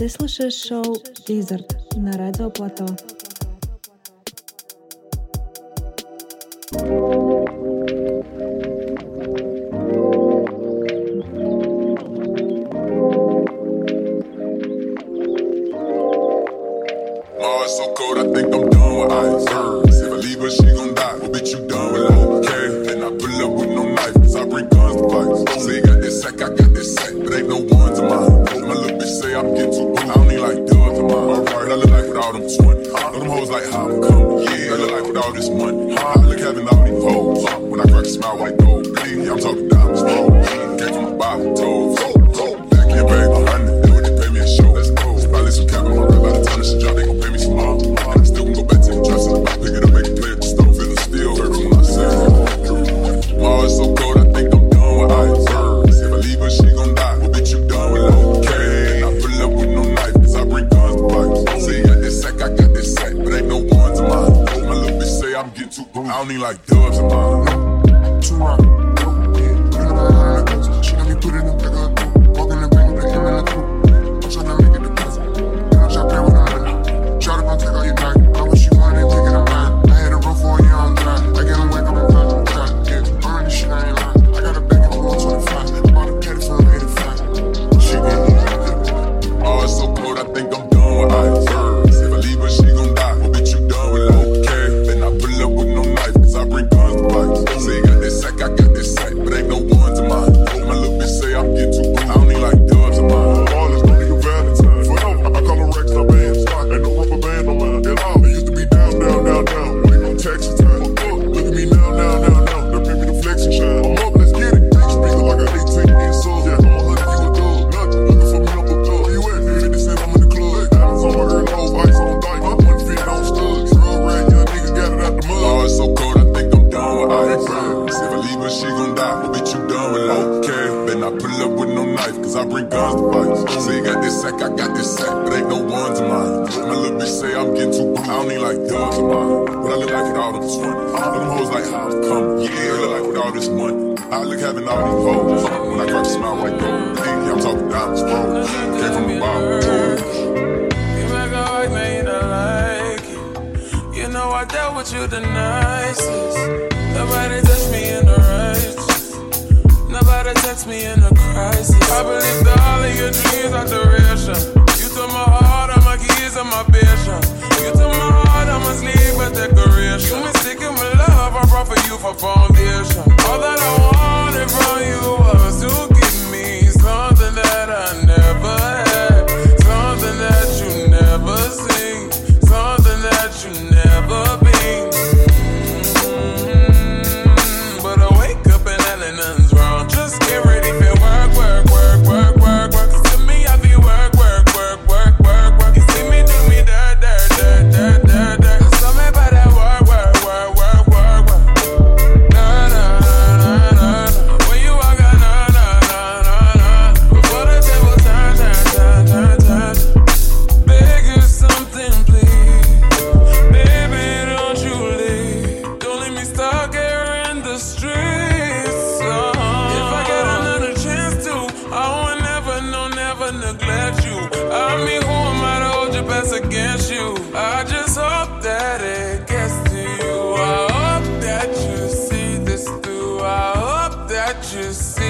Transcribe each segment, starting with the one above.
Ты слушаешь шоу «Дизерт» на радио «Плато». thank you just see.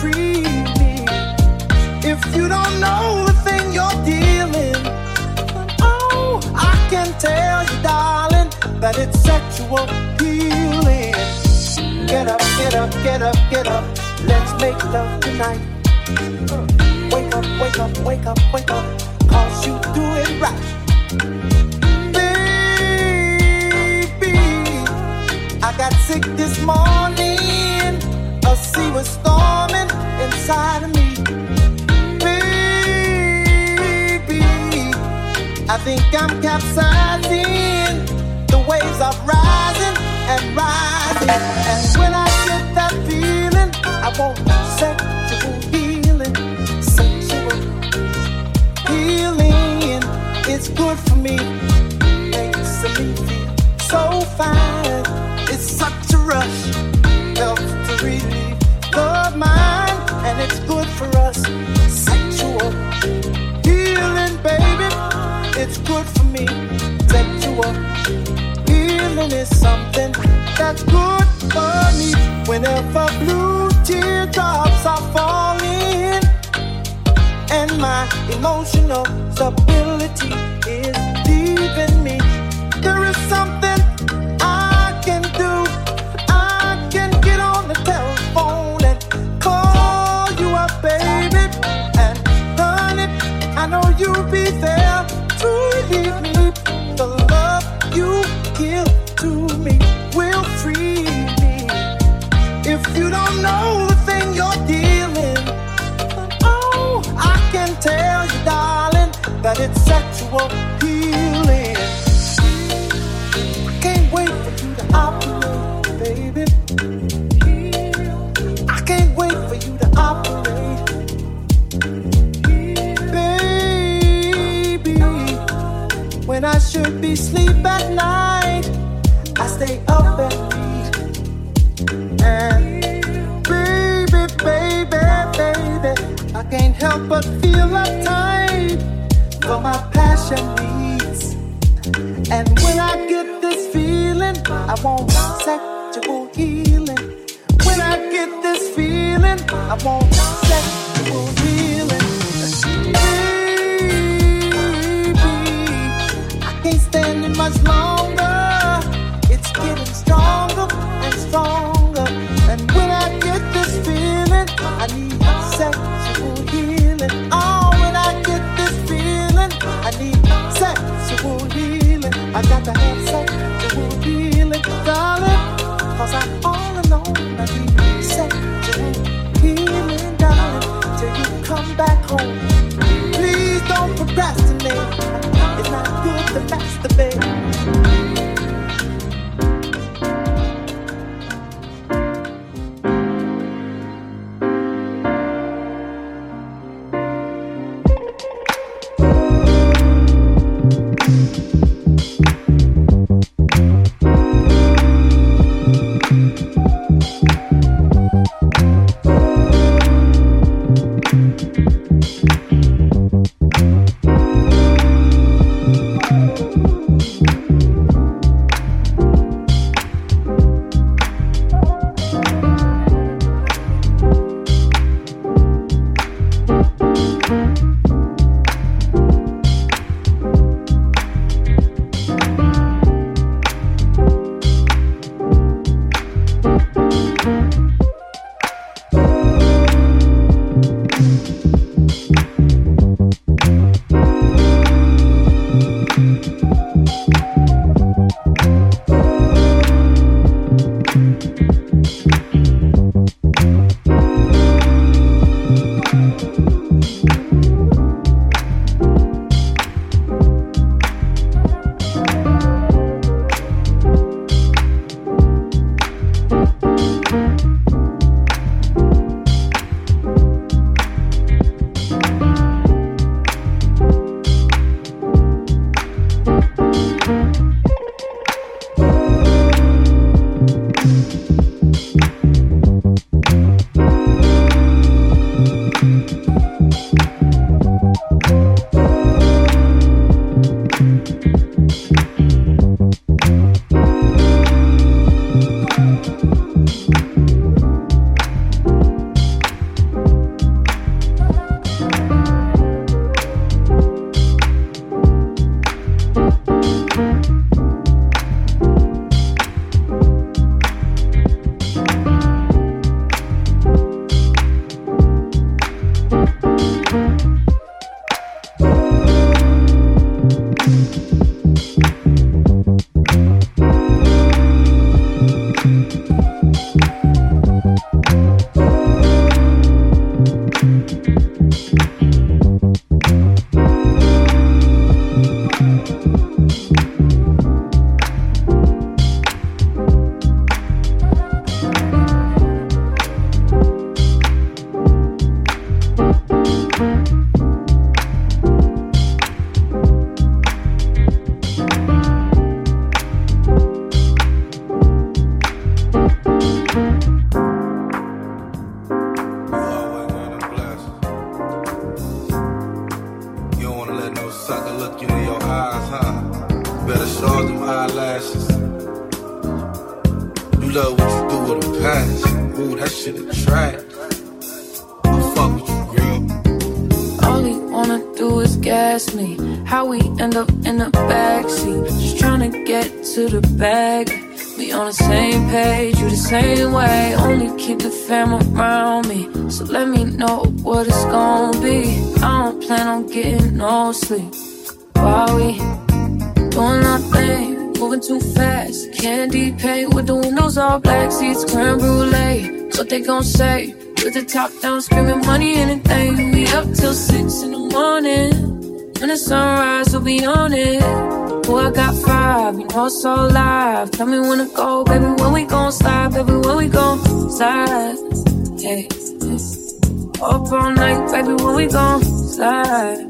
me. If you don't know the thing you're dealing, oh, I can tell you, darling, that it's sexual healing. Get up, get up, get up, get up. Let's make love tonight. Uh, wake up, wake up, wake up, wake up. You do it right. Baby, I got sick this morning see what's storming inside of me. Baby, I think I'm capsizing. The waves are rising and rising. And when I get that feeling, I it's good for me. Makes me feel so fine. It's such a rush. Help to relieve it's good for us. Sexual healing, baby, it's good for me. Sexual healing is something that's good for me. Whenever blue teardrops are falling, and my emotional stability is leaving me, there is something. Baby. And honey, I know you'll be there to relieve me. The love you give to me will free me. If you don't know the thing you're dealing, oh, I can tell you, darling, that it's sexual should be asleep at night, I stay up and read. And baby, baby, baby, I can't help but feel uptight for my passion needs. And when I get this feeling, I want sexual healing. When I get this feeling, I want stand it all black, seats creme brulee. What they gon' say? With the top down, screaming money, anything. We up till six in the morning. When the sunrise, we'll be on it. Boy, I got five, you know it's all live. Tell me when to go, baby, when we gon' slide, baby, when we gon' slide. Hey, hey. Up all night, baby, when we gon' slide.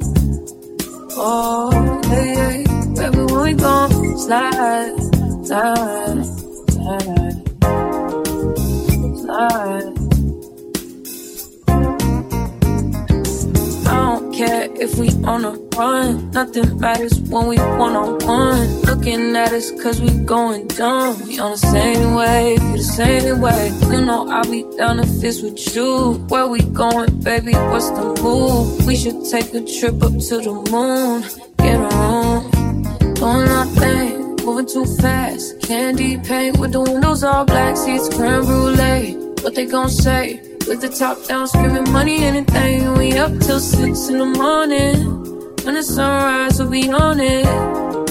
Oh, hey, hey, baby, when we gon' slide, slide, slide, slide. I don't care if we on a run. Nothing matters when we one on one. Looking at us cause we going dumb. We on the same wave, you the same way. You know I'll be down if it's with you. Where we going, baby? What's the move? We should take a trip up to the moon. Get a room. Doing nothing, moving too fast. Candy paint with the windows all black, seats creme brulee. What they gon' say? With the top down, screaming money, anything. We up till six in the morning. When the sunrise, we'll be on it.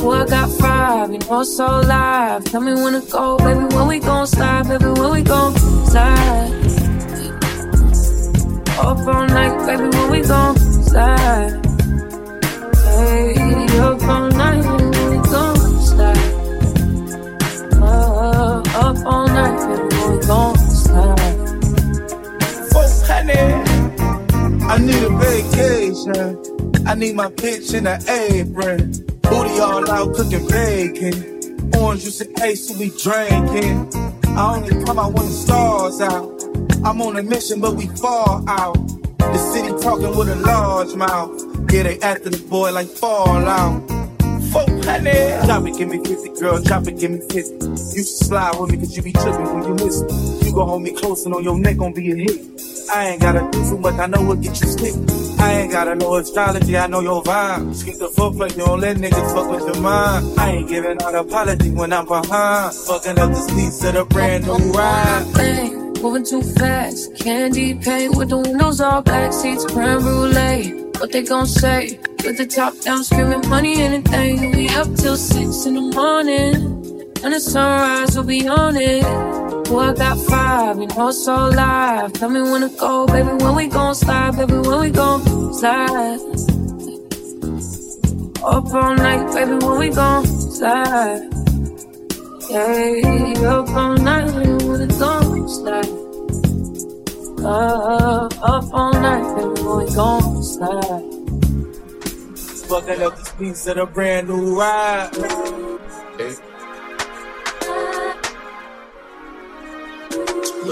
Boy, I got five, you know it's all live. Tell me when to go, baby, when we gon' slide, baby, when we gon' slide. Up all night, baby, when we gon' slide. Hey, up all I need a vacation. I need my bitch in an apron. Booty all out cooking bacon. Orange juice and ace, so we drinking. I only come out when the stars out. I'm on a mission, but we fall out. The city talking with a large mouth. Yeah, they after the boy like Fallout. Folk, honey. Drop it, give me 50, girl. Drop it, give me 50. You should slide with me, cause you be tripping when you miss me. You gon' hold me close and on your neck gon' be a hit. I ain't gotta do too much, I know what get you slick. I ain't gotta know astrology, I know your vibe. Skip the footplate, you don't let niggas fuck with your mind. I ain't giving out apology when I'm behind. Fucking up this piece of the brand new ride. moving too fast. Candy paint with the windows all black, seats creme brulee. What they gon' say? With the top down, screaming money, anything. We up till six in the morning. and the sunrise, we'll be on it. Boy, I got five, you know it's all live. Tell me when to go, baby, when we gon' slide, baby, when we gon' slide. Up all night, baby, when we gon' slide. Yeah, up all night, baby, when we gon' slide. Uh, up all night, baby, when we gon' slide. Fucking up this piece of the brand new ride. Okay.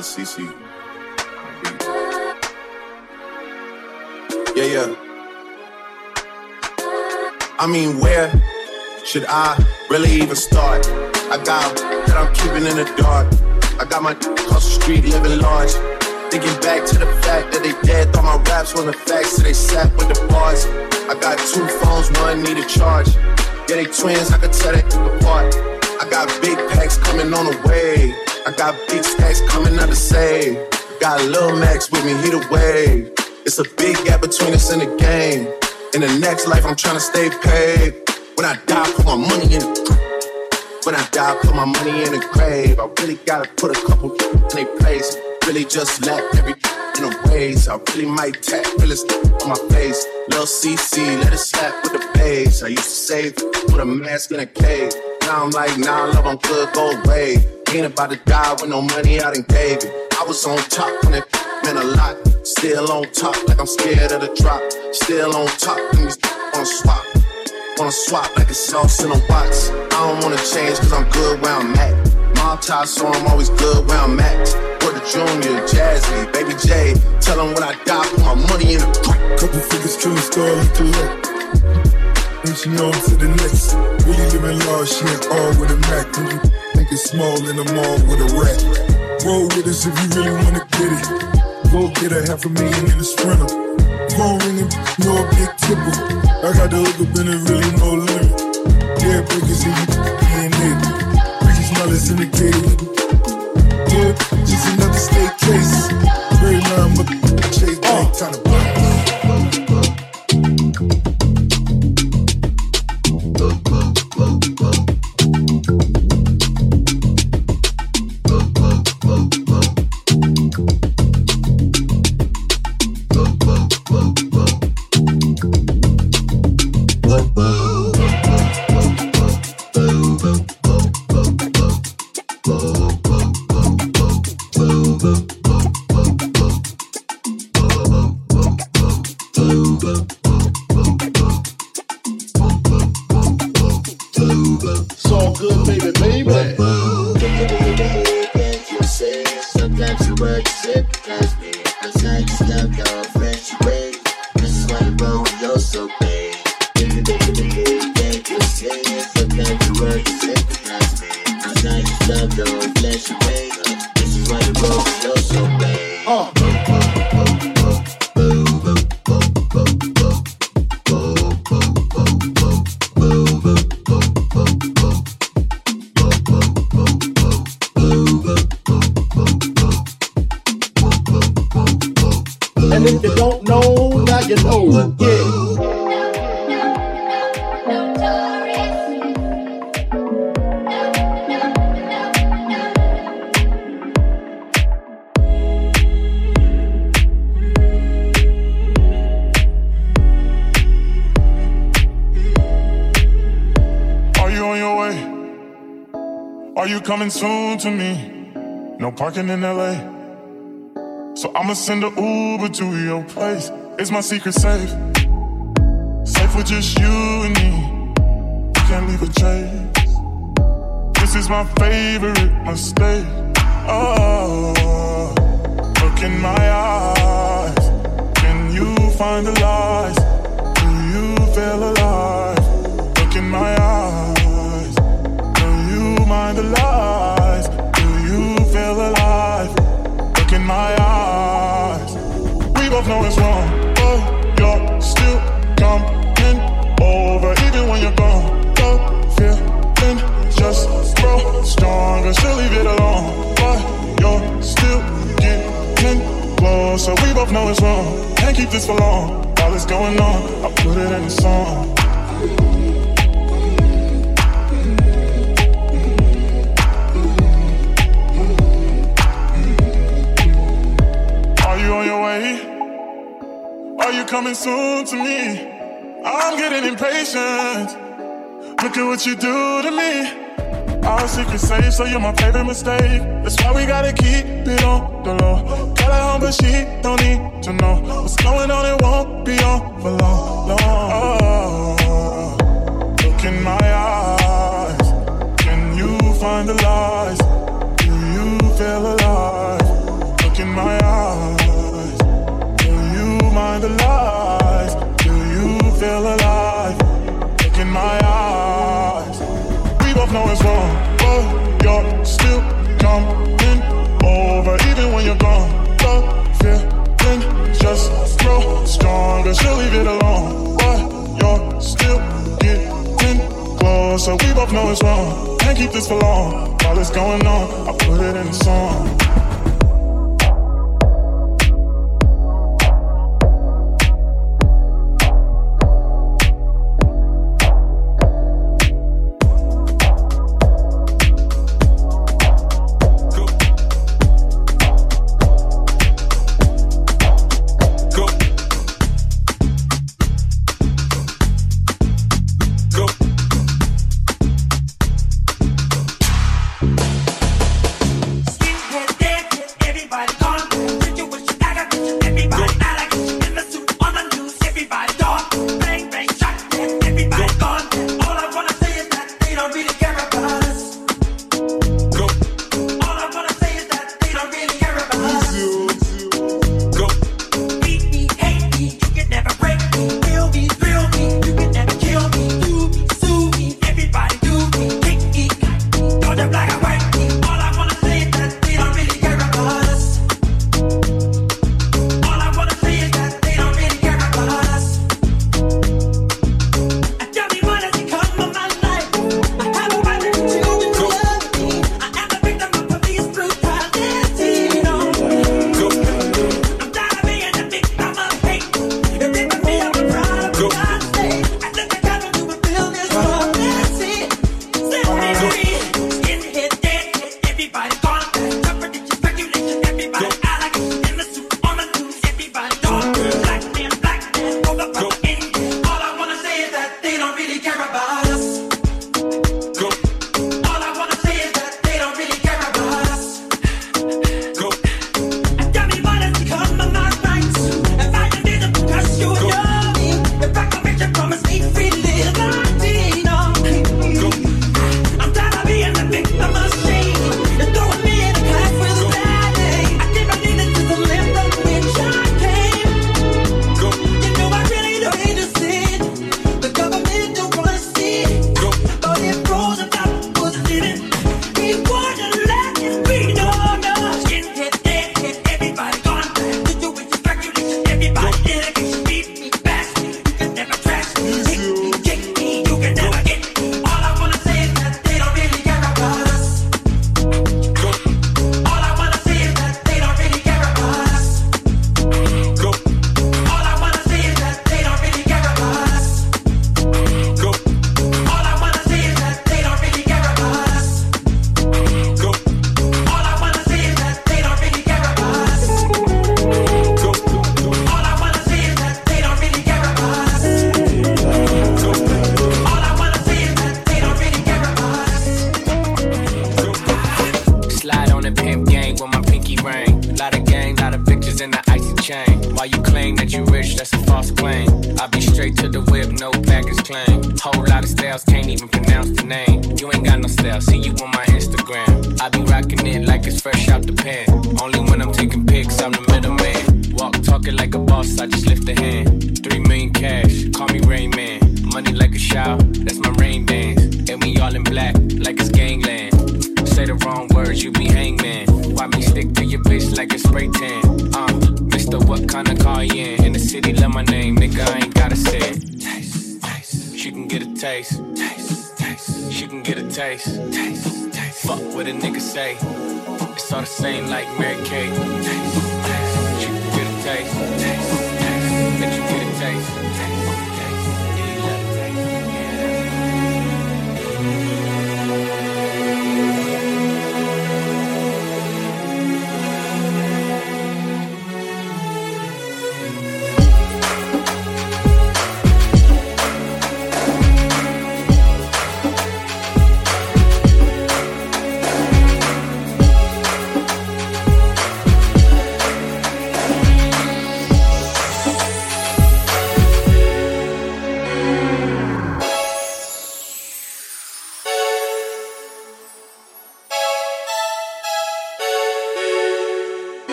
CC. Yeah, yeah. I mean, where should I really even start? I got that I'm keeping in the dark. I got my across the street living large. Thinking back to the fact that they dead, thought my raps wasn't facts, so they sat with the bars. I got two phones, one need a charge. Yeah, they twins, I could tell they apart. I got big packs coming on the way. I got big stacks coming out to save. Got Lil Max with me, he the wave. It's a big gap between us in the game. In the next life, I'm trying to stay paid. When I die, put my money in the when I die, put my money in the grave. I really gotta put a couple in their place. Really just let every in the ways. I really might tap realest on my face. Lil CC, let it slap with the bass. I used to save, put a mask in a cave. Now I'm like, nah, love, I'm good, go away. Ain't about to die with no money out in it. I was on top when it meant a lot. Still on top, like I'm scared of the drop. Still on top, when you wanna swap. Wanna swap like a sauce in a box. I don't wanna change cause I'm good where I'm at. Mob tie, so I'm always good where I'm at. The junior, Jazzy, Baby J. Tell them when I die, put my money in a the Couple figures killing star like collect. And she on to the next. Really living large, she ain't all with a Mac. It's small in the mall with a rat. Roll with us if you really wanna get it. Go get a half a million in a sprinter. Phone ringing, no big tipple. I got the hook up and it really no limit. Yeah, breakers in DNA. Rickey Smiley's syndicated. Yeah, just another state case. Very line, but chase bank, time to buy. To me? No parking in LA. So I'ma send a Uber to your place. It's my secret safe. Safe with just you and me. You can't leave a trace. This is my favorite mistake. Oh, look in my eyes. Can you find the lies? Do you feel alive? Look in my eyes. Do you mind the lies? Know it's wrong. Can't keep this for long. While it's going on, I put it in a song. Are you on your way? Are you coming soon to me? I'm getting impatient. Look at what you do to me. Our secret safe, so you're my favorite mistake. That's why we gotta keep it on the low. Got her home, but she don't need to know what's going on. It won't be on for long, long. Oh, look in my eyes. Can you find the lies? Do you feel alive? She'll leave it alone, but you're still getting closer. We both know it's wrong. Can't keep this for long. While it's going on, I put it in a song.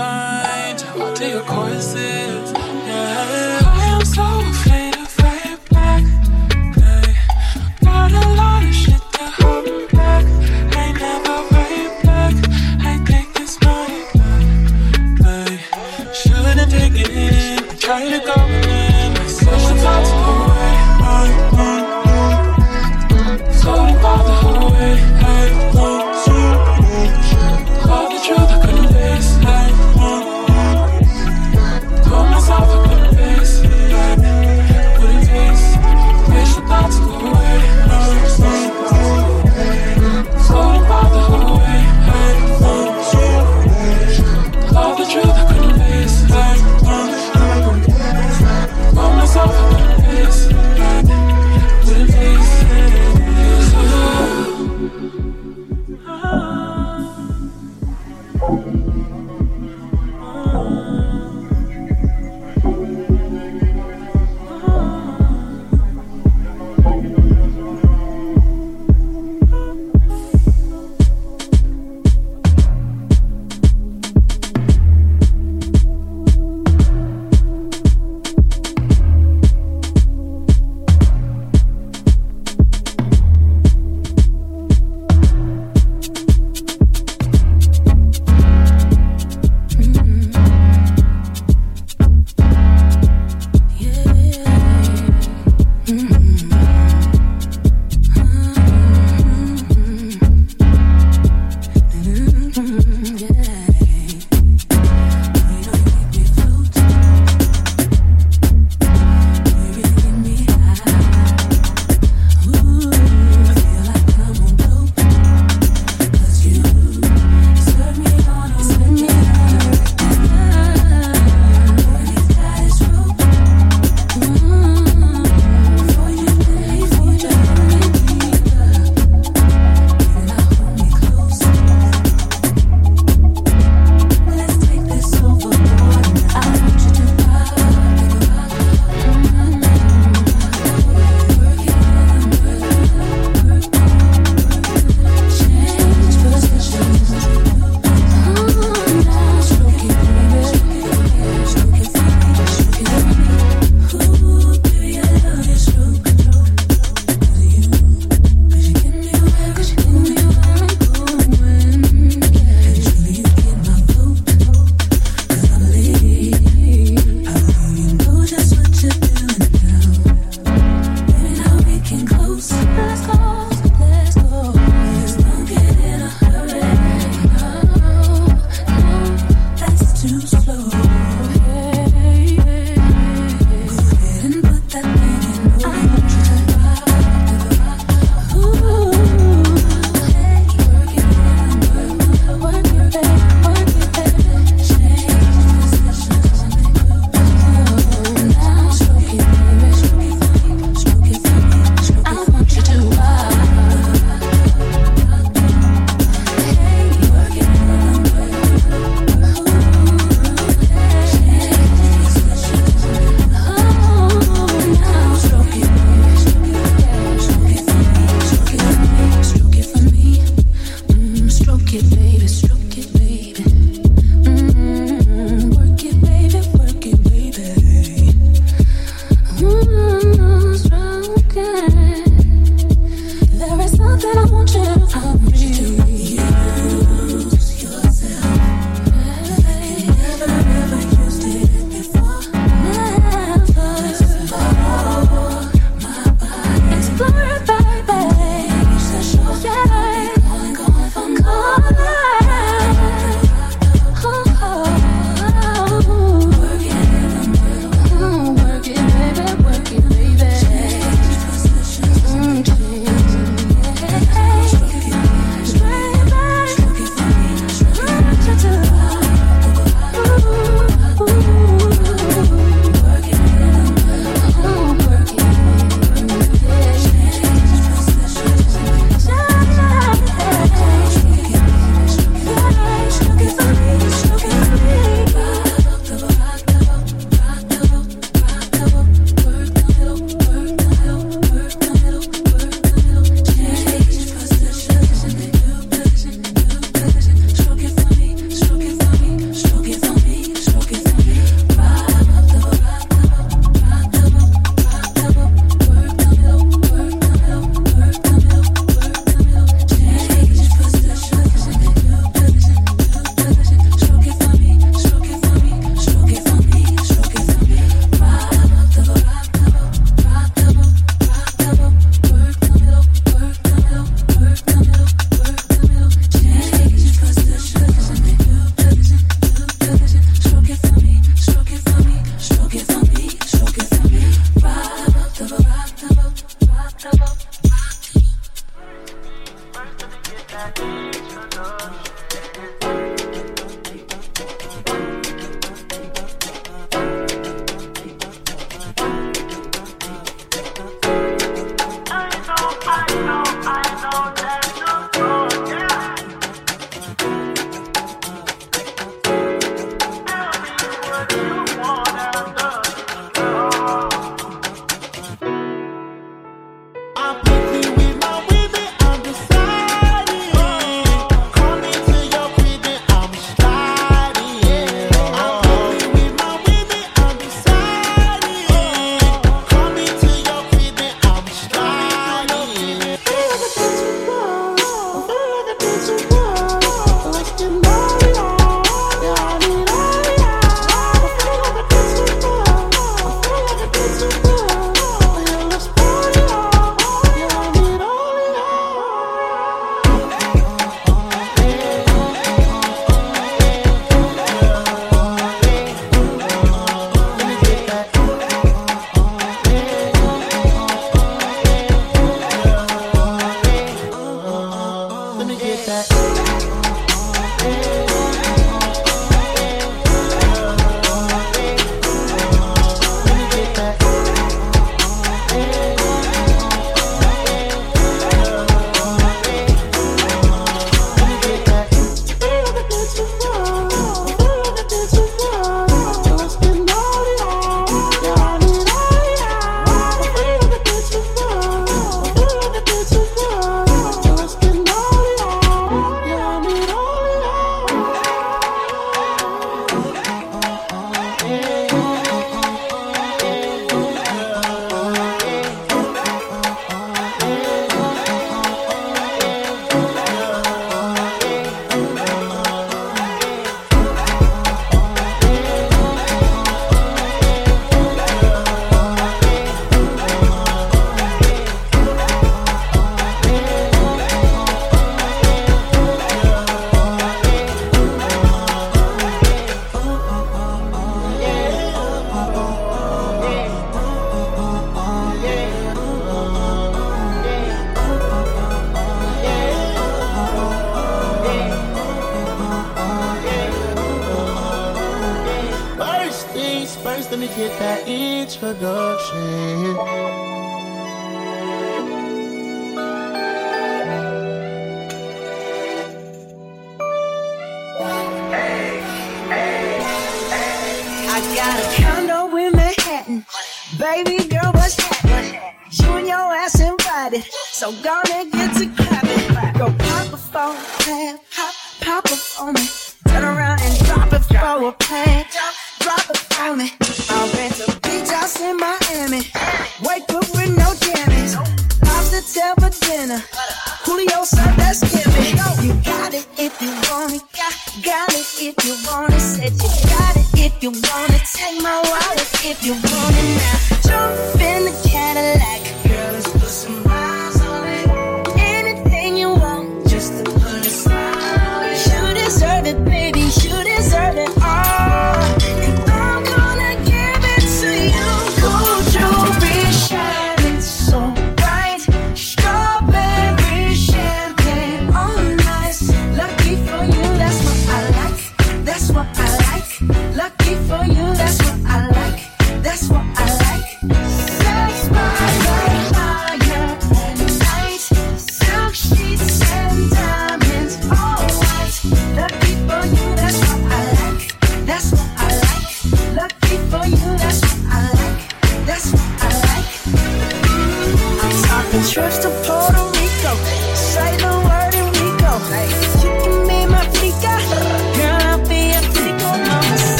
Allow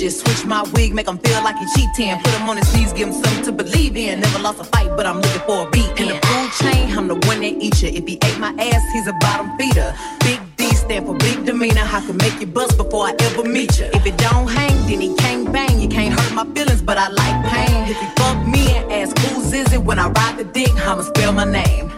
shit. Switch my wig, make him feel like he cheating. Put him on his knees, give him something to believe in. Never lost a fight, but I'm looking for a beat. In the food chain, I'm the one that eat you. If he ate my ass, he's a bottom feeder. Big D stand for big demeanor. I can make you bust before I ever meet you. If it don't hang, then he can't bang. You can't hurt my feelings, but I like pain. If you fuck me and ask who's is it when I ride the dick, I'ma spell my name.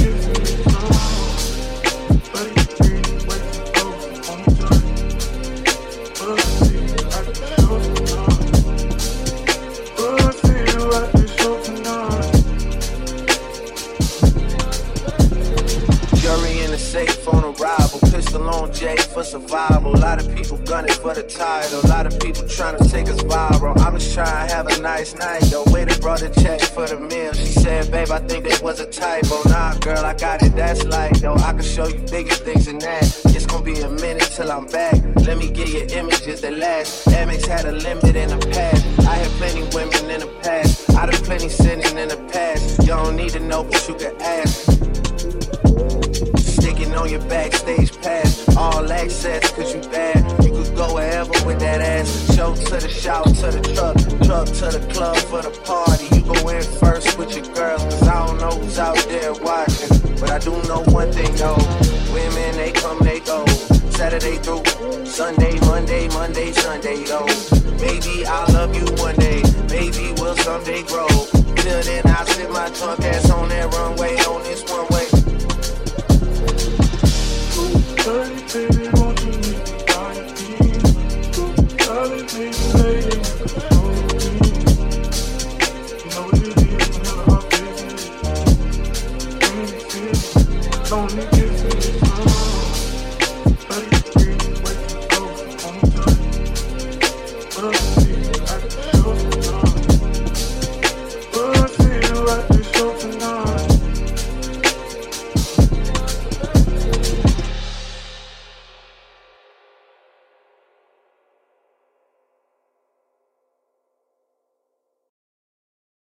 you. survival. A lot of people gunning for the title. A lot of people trying to take us viral. I was trying to have a nice night. Yo, waiter brought a check for the meal. She said, babe, I think that was a typo. Nah, girl, I got it. That's like, yo, I can show you bigger things than that. It's gonna be a minute till I'm back. Let me get your images that last. Amex had a limit in the past. I had plenty women in the past. I done plenty sinning in the past. You don't need to know, but you can ask. Sticking on your backstage pass access, cause you bad. You could go wherever with that ass. Show to the shower, to the truck, truck to the club for the party. You go in first with your girls, cause I don't know who's out there watching. But I do know one thing though women, they come, they go. Saturday through Sunday, Monday, Monday, Sunday, Oh, Maybe I'll love you one day, maybe we'll someday grow. Till then, I'll sit my drunk ass on that runway, on this one way. Ooh, baby.